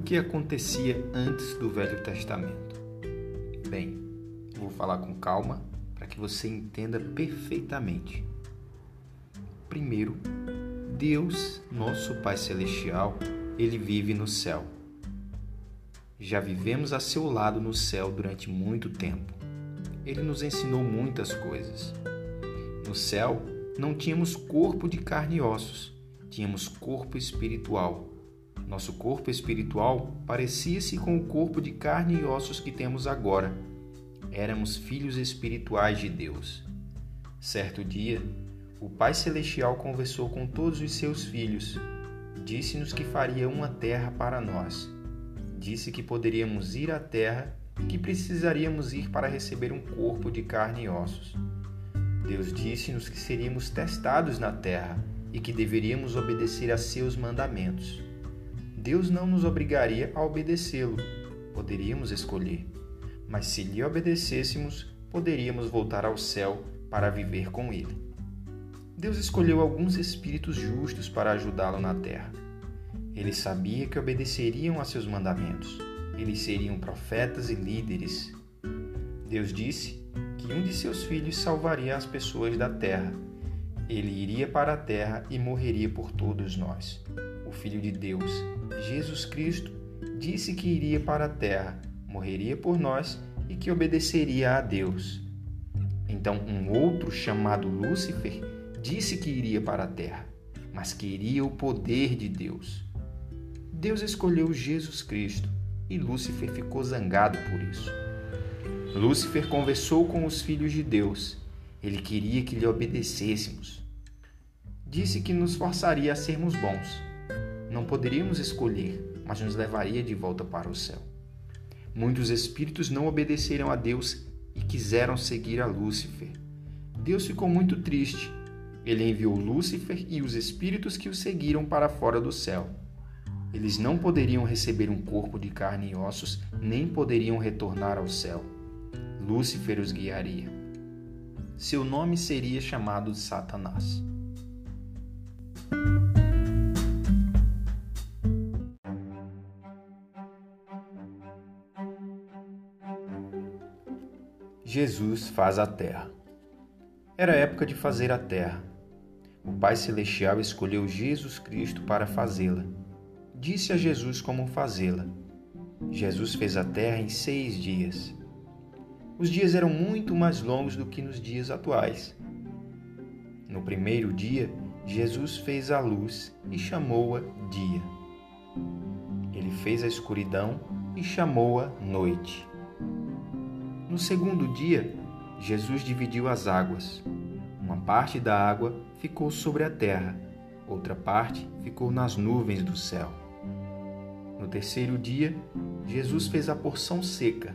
que acontecia antes do Velho Testamento? Bem, vou falar com calma para que você entenda perfeitamente. Primeiro, Deus, nosso Pai Celestial, ele vive no céu. Já vivemos a seu lado no céu durante muito tempo. Ele nos ensinou muitas coisas. No céu, não tínhamos corpo de carne e ossos, tínhamos corpo espiritual. Nosso corpo espiritual parecia-se com o corpo de carne e ossos que temos agora. Éramos filhos espirituais de Deus. Certo dia, o Pai Celestial conversou com todos os seus filhos. Disse-nos que faria uma terra para nós. Disse que poderíamos ir à terra e que precisaríamos ir para receber um corpo de carne e ossos. Deus disse-nos que seríamos testados na terra e que deveríamos obedecer a seus mandamentos. Deus não nos obrigaria a obedecê-lo, poderíamos escolher, mas se lhe obedecêssemos, poderíamos voltar ao céu para viver com ele. Deus escolheu alguns espíritos justos para ajudá-lo na terra. Ele sabia que obedeceriam a seus mandamentos. Eles seriam profetas e líderes. Deus disse que um de seus filhos salvaria as pessoas da terra ele iria para a terra e morreria por todos nós. O Filho de Deus, Jesus Cristo, disse que iria para a terra, morreria por nós e que obedeceria a Deus. Então, um outro chamado Lúcifer disse que iria para a terra, mas queria o poder de Deus. Deus escolheu Jesus Cristo e Lúcifer ficou zangado por isso. Lúcifer conversou com os filhos de Deus. Ele queria que lhe obedecêssemos disse que nos forçaria a sermos bons. Não poderíamos escolher, mas nos levaria de volta para o céu. Muitos espíritos não obedeceram a Deus e quiseram seguir a Lúcifer. Deus ficou muito triste. Ele enviou Lúcifer e os espíritos que o seguiram para fora do céu. Eles não poderiam receber um corpo de carne e ossos, nem poderiam retornar ao céu. Lúcifer os guiaria. Seu nome seria chamado Satanás. Jesus faz a terra. Era época de fazer a terra. O Pai Celestial escolheu Jesus Cristo para fazê-la. Disse a Jesus como fazê-la. Jesus fez a terra em seis dias. Os dias eram muito mais longos do que nos dias atuais. No primeiro dia, Jesus fez a luz e chamou-a dia. Ele fez a escuridão e chamou-a noite. No segundo dia, Jesus dividiu as águas. Uma parte da água ficou sobre a terra, outra parte ficou nas nuvens do céu. No terceiro dia, Jesus fez a porção seca.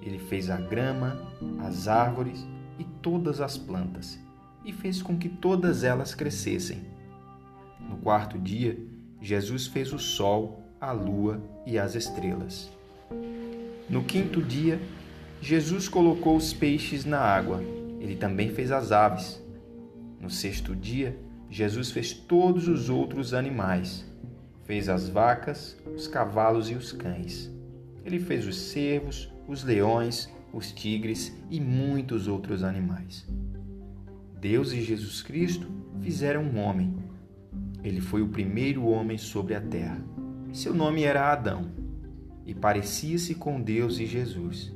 Ele fez a grama, as árvores e todas as plantas, e fez com que todas elas crescessem. No quarto dia, Jesus fez o sol, a lua e as estrelas. No quinto dia, Jesus colocou os peixes na água, ele também fez as aves. No sexto dia, Jesus fez todos os outros animais. Fez as vacas, os cavalos e os cães. Ele fez os cervos, os leões, os tigres e muitos outros animais. Deus e Jesus Cristo fizeram um homem. Ele foi o primeiro homem sobre a terra. Seu nome era Adão e parecia-se com Deus e Jesus.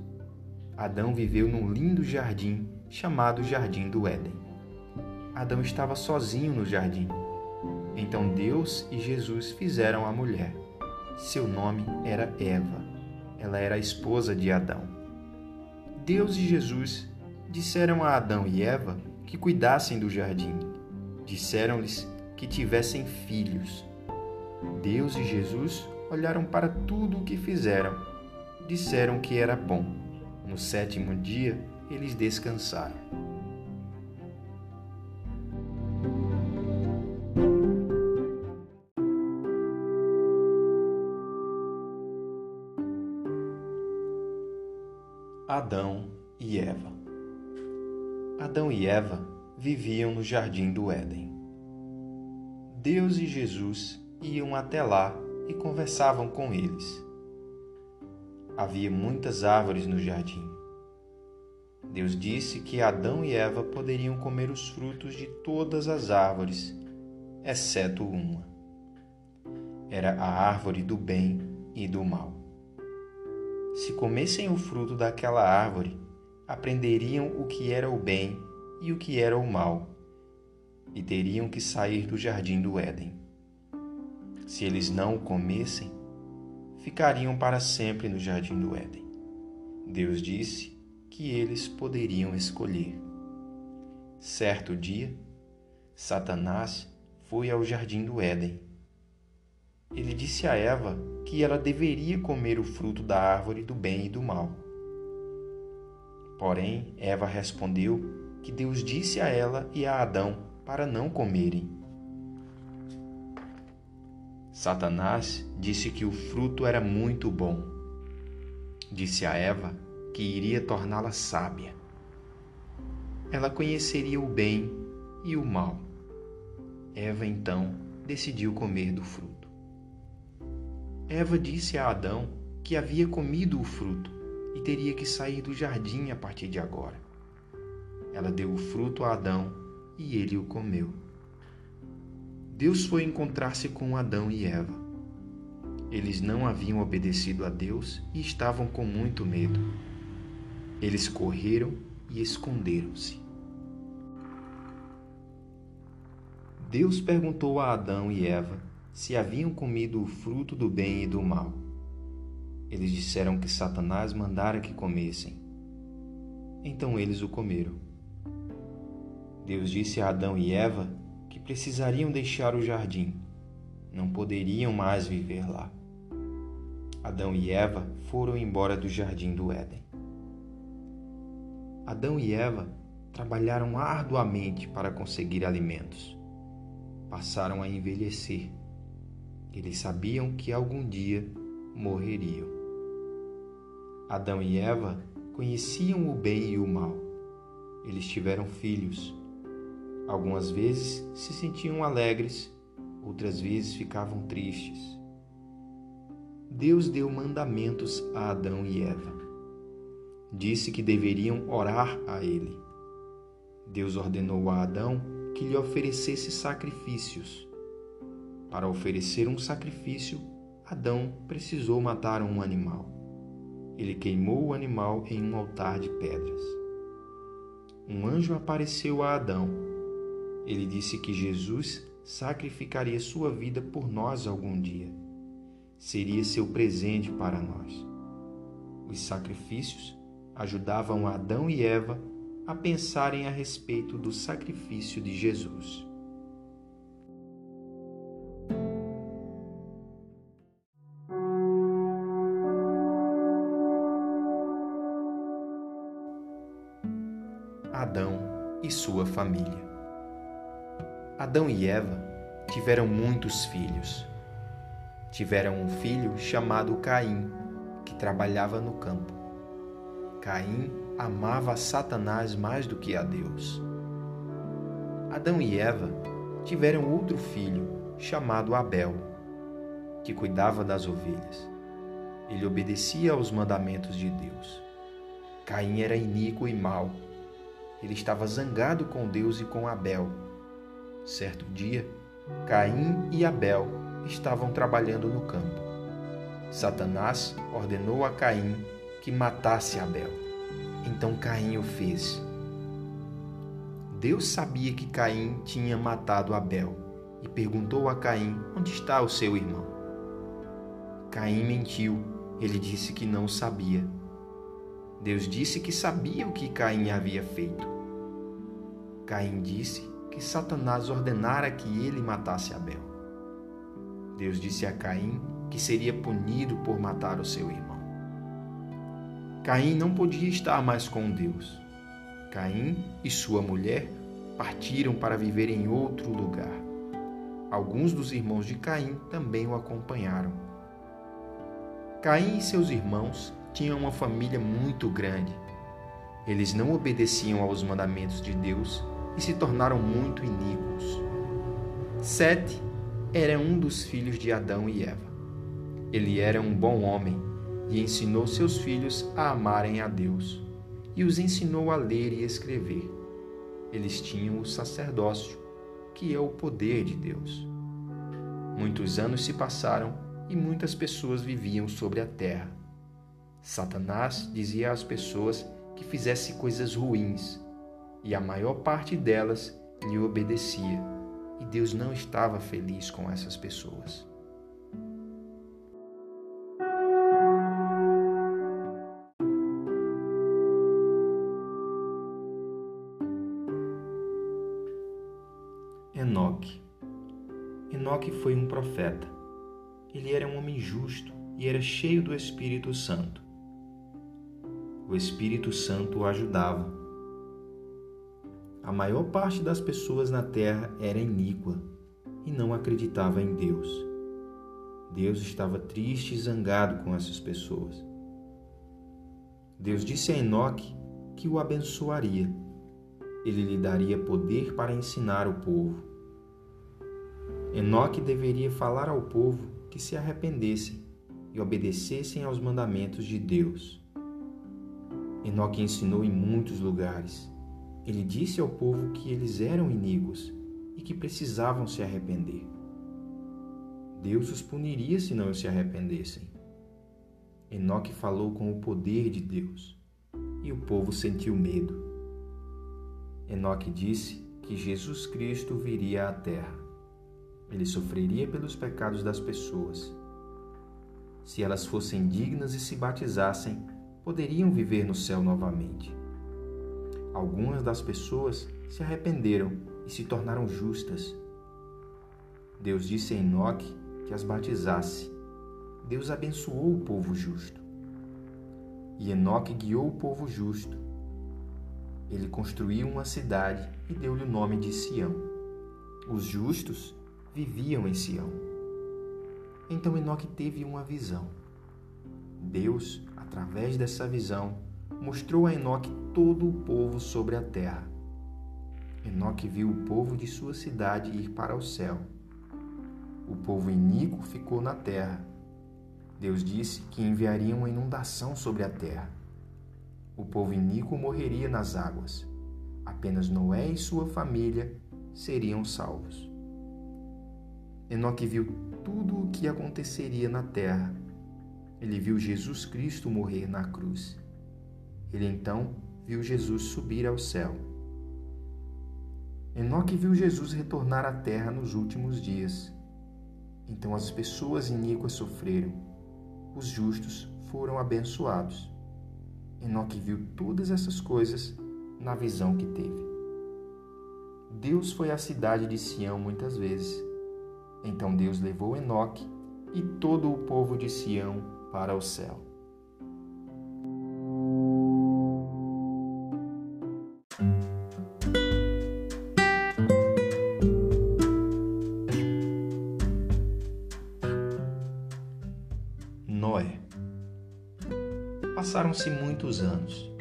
Adão viveu num lindo jardim chamado Jardim do Éden. Adão estava sozinho no jardim. Então Deus e Jesus fizeram a mulher. Seu nome era Eva. Ela era a esposa de Adão. Deus e Jesus disseram a Adão e Eva que cuidassem do jardim. Disseram-lhes que tivessem filhos. Deus e Jesus olharam para tudo o que fizeram. Disseram que era bom. No sétimo dia, eles descansaram. Adão e Eva. Adão e Eva viviam no jardim do Éden. Deus e Jesus iam até lá e conversavam com eles. Havia muitas árvores no jardim. Deus disse que Adão e Eva poderiam comer os frutos de todas as árvores, exceto uma. Era a árvore do bem e do mal. Se comessem o fruto daquela árvore, aprenderiam o que era o bem e o que era o mal, e teriam que sair do jardim do Éden. Se eles não o comessem, ficariam para sempre no jardim do Éden. Deus disse que eles poderiam escolher. Certo dia, Satanás foi ao jardim do Éden ele disse a Eva que ela deveria comer o fruto da árvore do bem e do mal. Porém, Eva respondeu que Deus disse a ela e a Adão para não comerem. Satanás disse que o fruto era muito bom. Disse a Eva que iria torná-la sábia. Ela conheceria o bem e o mal. Eva então decidiu comer do fruto. Eva disse a Adão que havia comido o fruto e teria que sair do jardim a partir de agora. Ela deu o fruto a Adão e ele o comeu. Deus foi encontrar-se com Adão e Eva. Eles não haviam obedecido a Deus e estavam com muito medo. Eles correram e esconderam-se. Deus perguntou a Adão e Eva se haviam comido o fruto do bem e do mal. Eles disseram que Satanás mandara que comessem. Então eles o comeram. Deus disse a Adão e Eva que precisariam deixar o jardim, não poderiam mais viver lá. Adão e Eva foram embora do jardim do Éden. Adão e Eva trabalharam arduamente para conseguir alimentos. Passaram a envelhecer eles sabiam que algum dia morreriam. Adão e Eva conheciam o bem e o mal. Eles tiveram filhos. Algumas vezes se sentiam alegres, outras vezes ficavam tristes. Deus deu mandamentos a Adão e Eva. Disse que deveriam orar a ele. Deus ordenou a Adão que lhe oferecesse sacrifícios para oferecer um sacrifício, Adão precisou matar um animal. Ele queimou o animal em um altar de pedras. Um anjo apareceu a Adão. Ele disse que Jesus sacrificaria sua vida por nós algum dia. Seria seu presente para nós. Os sacrifícios ajudavam Adão e Eva a pensarem a respeito do sacrifício de Jesus. Adão e Eva tiveram muitos filhos. Tiveram um filho chamado Caim, que trabalhava no campo. Caim amava Satanás mais do que a Deus. Adão e Eva tiveram outro filho chamado Abel, que cuidava das ovelhas. Ele obedecia aos mandamentos de Deus. Caim era iníquo e mau ele estava zangado com Deus e com Abel. Certo dia, Caim e Abel estavam trabalhando no campo. Satanás ordenou a Caim que matasse Abel. Então Caim o fez. Deus sabia que Caim tinha matado Abel e perguntou a Caim onde está o seu irmão. Caim mentiu, ele disse que não sabia. Deus disse que sabia o que Caim havia feito. Caim disse que Satanás ordenara que ele matasse Abel. Deus disse a Caim que seria punido por matar o seu irmão. Caim não podia estar mais com Deus. Caim e sua mulher partiram para viver em outro lugar. Alguns dos irmãos de Caim também o acompanharam. Caim e seus irmãos tinham uma família muito grande. Eles não obedeciam aos mandamentos de Deus e se tornaram muito iníquos. Sete era um dos filhos de Adão e Eva. Ele era um bom homem e ensinou seus filhos a amarem a Deus, e os ensinou a ler e escrever. Eles tinham o sacerdócio, que é o poder de Deus. Muitos anos se passaram e muitas pessoas viviam sobre a terra. Satanás dizia às pessoas que fizesse coisas ruins, e a maior parte delas lhe obedecia, e Deus não estava feliz com essas pessoas. Enoque. Enoque foi um profeta. Ele era um homem justo e era cheio do Espírito Santo. O Espírito Santo o ajudava. A maior parte das pessoas na terra era iníqua e não acreditava em Deus. Deus estava triste e zangado com essas pessoas. Deus disse a Enoque que o abençoaria. Ele lhe daria poder para ensinar o povo. Enoque deveria falar ao povo que se arrependessem e obedecessem aos mandamentos de Deus. Enoque ensinou em muitos lugares. Ele disse ao povo que eles eram iníquos e que precisavam se arrepender. Deus os puniria se não se arrependessem. Enoque falou com o poder de Deus e o povo sentiu medo. Enoque disse que Jesus Cristo viria à terra. Ele sofreria pelos pecados das pessoas. Se elas fossem dignas e se batizassem, poderiam viver no céu novamente. Algumas das pessoas se arrependeram e se tornaram justas. Deus disse a Enoque que as batizasse. Deus abençoou o povo justo. E Enoque guiou o povo justo. Ele construiu uma cidade e deu-lhe o nome de Sião. Os justos viviam em Sião. Então Enoque teve uma visão. Deus, através dessa visão, mostrou a Enoque todo o povo sobre a terra. Enoque viu o povo de sua cidade ir para o céu. O povo iníquo ficou na terra. Deus disse que enviaria uma inundação sobre a terra. O povo iníquo morreria nas águas. Apenas Noé e sua família seriam salvos. Enoque viu tudo o que aconteceria na terra ele viu Jesus Cristo morrer na cruz. Ele então viu Jesus subir ao céu. Enoque viu Jesus retornar à terra nos últimos dias. Então as pessoas iníquas sofreram, os justos foram abençoados. Enoque viu todas essas coisas na visão que teve. Deus foi à cidade de Sião muitas vezes. Então Deus levou Enoque e todo o povo de Sião para o céu. Passaram-se muitos anos.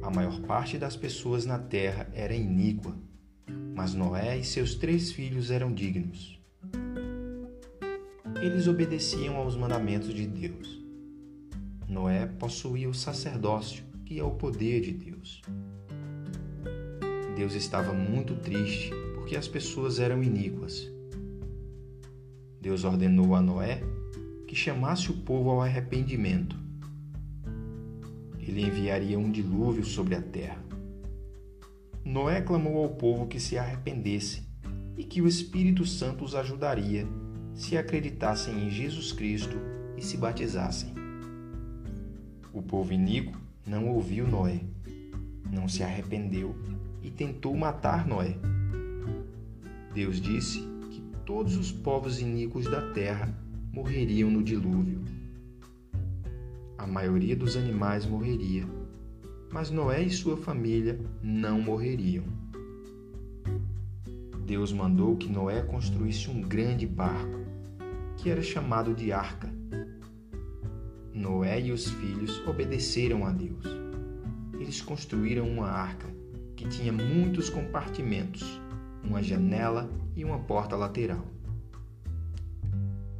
A maior parte das pessoas na terra era iníqua, mas Noé e seus três filhos eram dignos. Eles obedeciam aos mandamentos de Deus. Noé possuía o sacerdócio, que é o poder de Deus. Deus estava muito triste porque as pessoas eram iníquas. Deus ordenou a Noé que chamasse o povo ao arrependimento. Ele enviaria um dilúvio sobre a terra. Noé clamou ao povo que se arrependesse e que o Espírito Santo os ajudaria se acreditassem em Jesus Cristo e se batizassem. O povo iníquo não ouviu Noé, não se arrependeu e tentou matar Noé. Deus disse que todos os povos iníquos da terra morreriam no dilúvio. A maioria dos animais morreria, mas Noé e sua família não morreriam. Deus mandou que Noé construísse um grande barco, que era chamado de arca Noé e os filhos obedeceram a Deus. Eles construíram uma arca que tinha muitos compartimentos, uma janela e uma porta lateral.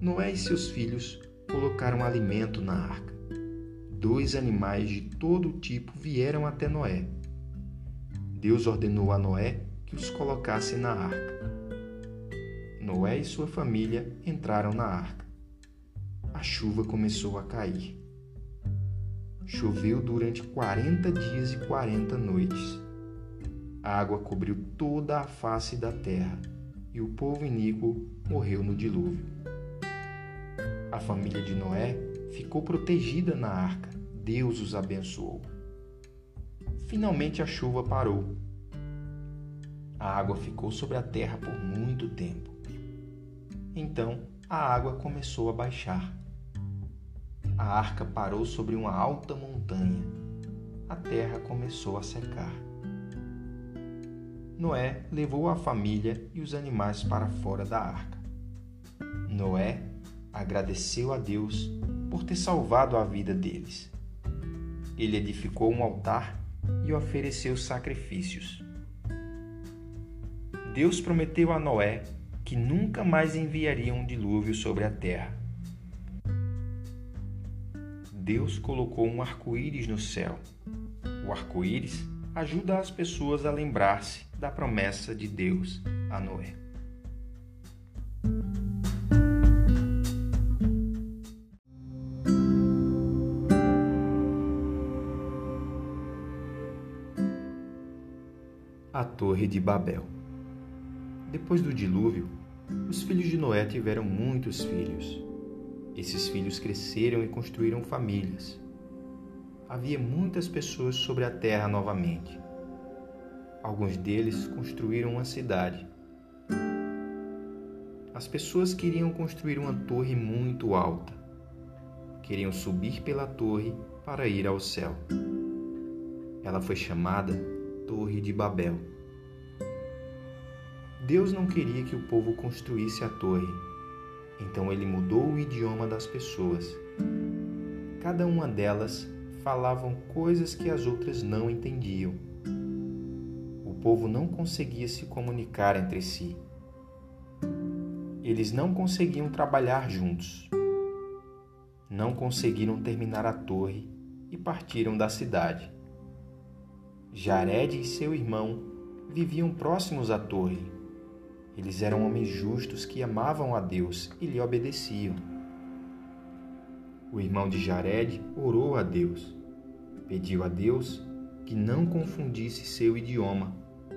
Noé e seus filhos colocaram alimento na arca. Dois animais de todo tipo vieram até Noé. Deus ordenou a Noé que os colocasse na arca. Noé e sua família entraram na arca. A chuva começou a cair. Choveu durante quarenta dias e quarenta noites. A água cobriu toda a face da terra e o povo iníquo morreu no dilúvio. A família de Noé ficou protegida na arca. Deus os abençoou. Finalmente a chuva parou. A água ficou sobre a terra por muito tempo. Então a água começou a baixar. A arca parou sobre uma alta montanha. A terra começou a secar. Noé levou a família e os animais para fora da arca. Noé agradeceu a Deus por ter salvado a vida deles. Ele edificou um altar e ofereceu sacrifícios. Deus prometeu a Noé que nunca mais enviaria um dilúvio sobre a terra. Deus colocou um arco-íris no céu. O arco-íris ajuda as pessoas a lembrar-se da promessa de Deus a Noé. Torre de Babel. Depois do dilúvio, os filhos de Noé tiveram muitos filhos. Esses filhos cresceram e construíram famílias. Havia muitas pessoas sobre a terra novamente. Alguns deles construíram uma cidade. As pessoas queriam construir uma torre muito alta. Queriam subir pela torre para ir ao céu. Ela foi chamada Torre de Babel. Deus não queria que o povo construísse a torre, então ele mudou o idioma das pessoas. Cada uma delas falavam coisas que as outras não entendiam. O povo não conseguia se comunicar entre si. Eles não conseguiam trabalhar juntos. Não conseguiram terminar a torre e partiram da cidade. Jared e seu irmão viviam próximos à torre eles eram homens justos que amavam a Deus e lhe obedeciam. O irmão de Jared orou a Deus, pediu a Deus que não confundisse seu idioma,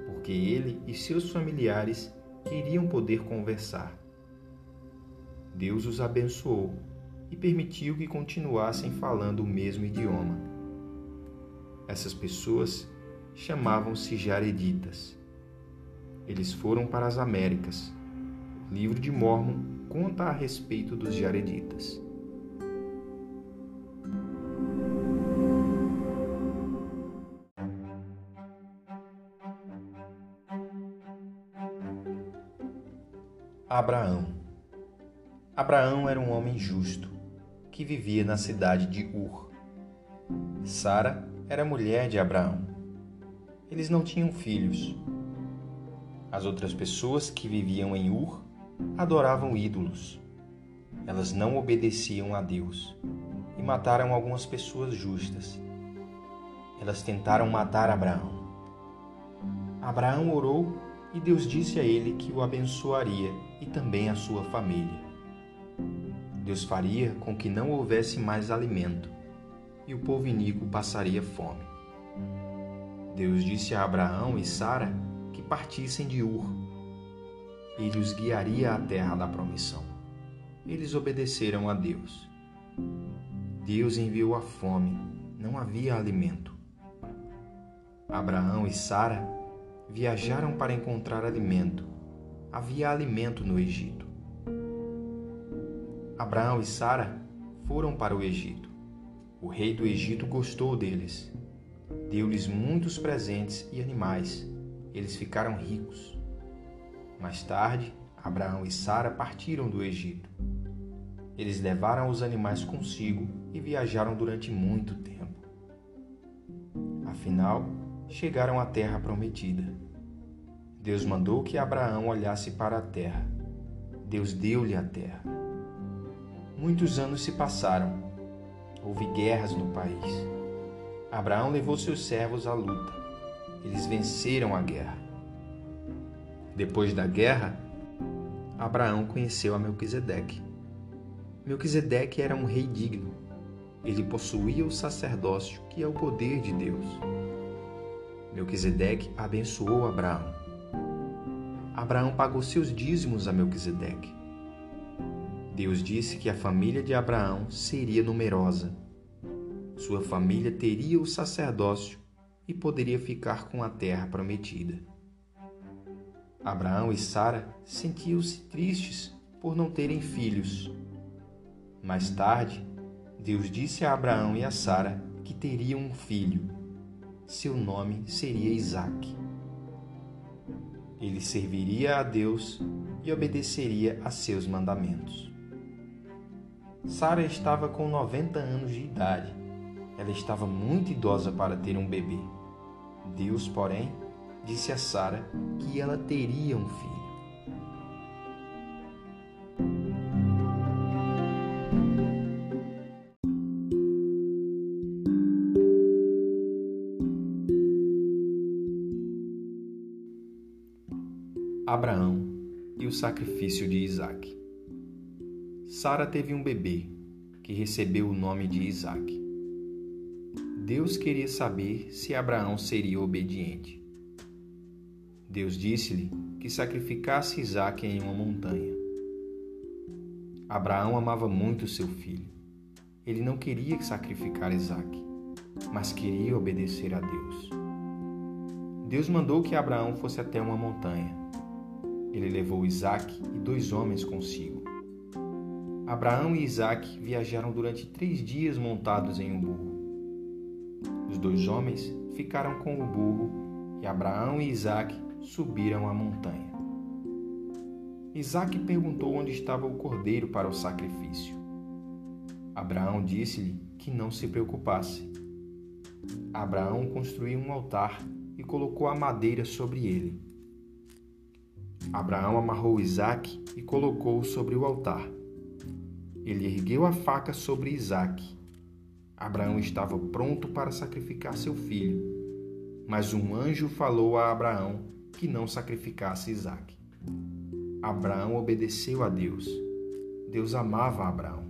porque ele e seus familiares queriam poder conversar. Deus os abençoou e permitiu que continuassem falando o mesmo idioma. Essas pessoas chamavam-se Jareditas eles foram para as Américas. O livro de Mormon conta a respeito dos Jareditas. Abraão. Abraão era um homem justo que vivia na cidade de Ur. Sara era mulher de Abraão. Eles não tinham filhos, as outras pessoas que viviam em Ur adoravam ídolos. Elas não obedeciam a Deus e mataram algumas pessoas justas. Elas tentaram matar Abraão. Abraão orou e Deus disse a ele que o abençoaria e também a sua família. Deus faria com que não houvesse mais alimento e o povo iníquo passaria fome. Deus disse a Abraão e Sara partissem de Ur. Ele os guiaria à terra da promissão. Eles obedeceram a Deus. Deus enviou a fome, não havia alimento. Abraão e Sara viajaram para encontrar alimento. Havia alimento no Egito. Abraão e Sara foram para o Egito. O rei do Egito gostou deles. Deu-lhes muitos presentes e animais eles ficaram ricos. Mais tarde, Abraão e Sara partiram do Egito. Eles levaram os animais consigo e viajaram durante muito tempo. Afinal, chegaram à terra prometida. Deus mandou que Abraão olhasse para a terra. Deus deu-lhe a terra. Muitos anos se passaram. Houve guerras no país. Abraão levou seus servos à luta. Eles venceram a guerra. Depois da guerra, Abraão conheceu a Melquisedeque. Melquisedeque era um rei digno. Ele possuía o sacerdócio, que é o poder de Deus. Melquisedeque abençoou Abraão. Abraão pagou seus dízimos a Melquisedeque. Deus disse que a família de Abraão seria numerosa. Sua família teria o sacerdócio e poderia ficar com a terra prometida. Abraão e Sara sentiam-se tristes por não terem filhos. Mais tarde, Deus disse a Abraão e a Sara que teriam um filho. Seu nome seria Isaque. Ele serviria a Deus e obedeceria a seus mandamentos. Sara estava com 90 anos de idade. Ela estava muito idosa para ter um bebê. Deus, porém, disse a Sara que ela teria um filho. Abraão e o sacrifício de Isaque. Sara teve um bebê, que recebeu o nome de Isaque. Deus queria saber se Abraão seria obediente. Deus disse-lhe que sacrificasse Isaque em uma montanha. Abraão amava muito seu filho. Ele não queria sacrificar Isaque, mas queria obedecer a Deus. Deus mandou que Abraão fosse até uma montanha. Ele levou Isaque e dois homens consigo. Abraão e Isaac viajaram durante três dias montados em um burro. Os dois homens ficaram com o burro e Abraão e Isaac subiram a montanha. Isaac perguntou onde estava o cordeiro para o sacrifício. Abraão disse-lhe que não se preocupasse. Abraão construiu um altar e colocou a madeira sobre ele. Abraão amarrou Isaac e colocou-o sobre o altar. Ele ergueu a faca sobre Isaque. Abraão estava pronto para sacrificar seu filho, mas um anjo falou a Abraão que não sacrificasse Isaque. Abraão obedeceu a Deus. Deus amava Abraão.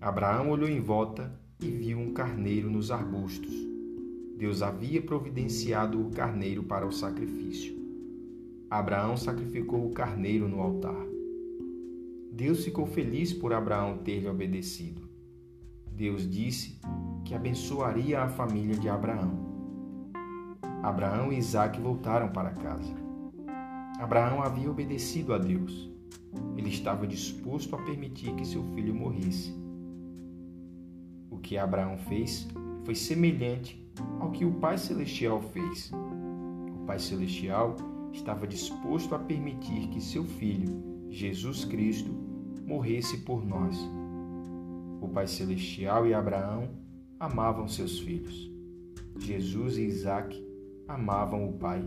Abraão olhou em volta e viu um carneiro nos arbustos. Deus havia providenciado o carneiro para o sacrifício. Abraão sacrificou o carneiro no altar. Deus ficou feliz por Abraão ter lhe obedecido. Deus disse que abençoaria a família de Abraão. Abraão e Isaac voltaram para casa. Abraão havia obedecido a Deus. Ele estava disposto a permitir que seu filho morresse. O que Abraão fez foi semelhante ao que o Pai Celestial fez. O Pai Celestial estava disposto a permitir que seu filho Jesus Cristo, morresse por nós. O Pai Celestial e Abraão amavam seus filhos. Jesus e Isaac amavam o Pai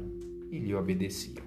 e lhe obedeciam.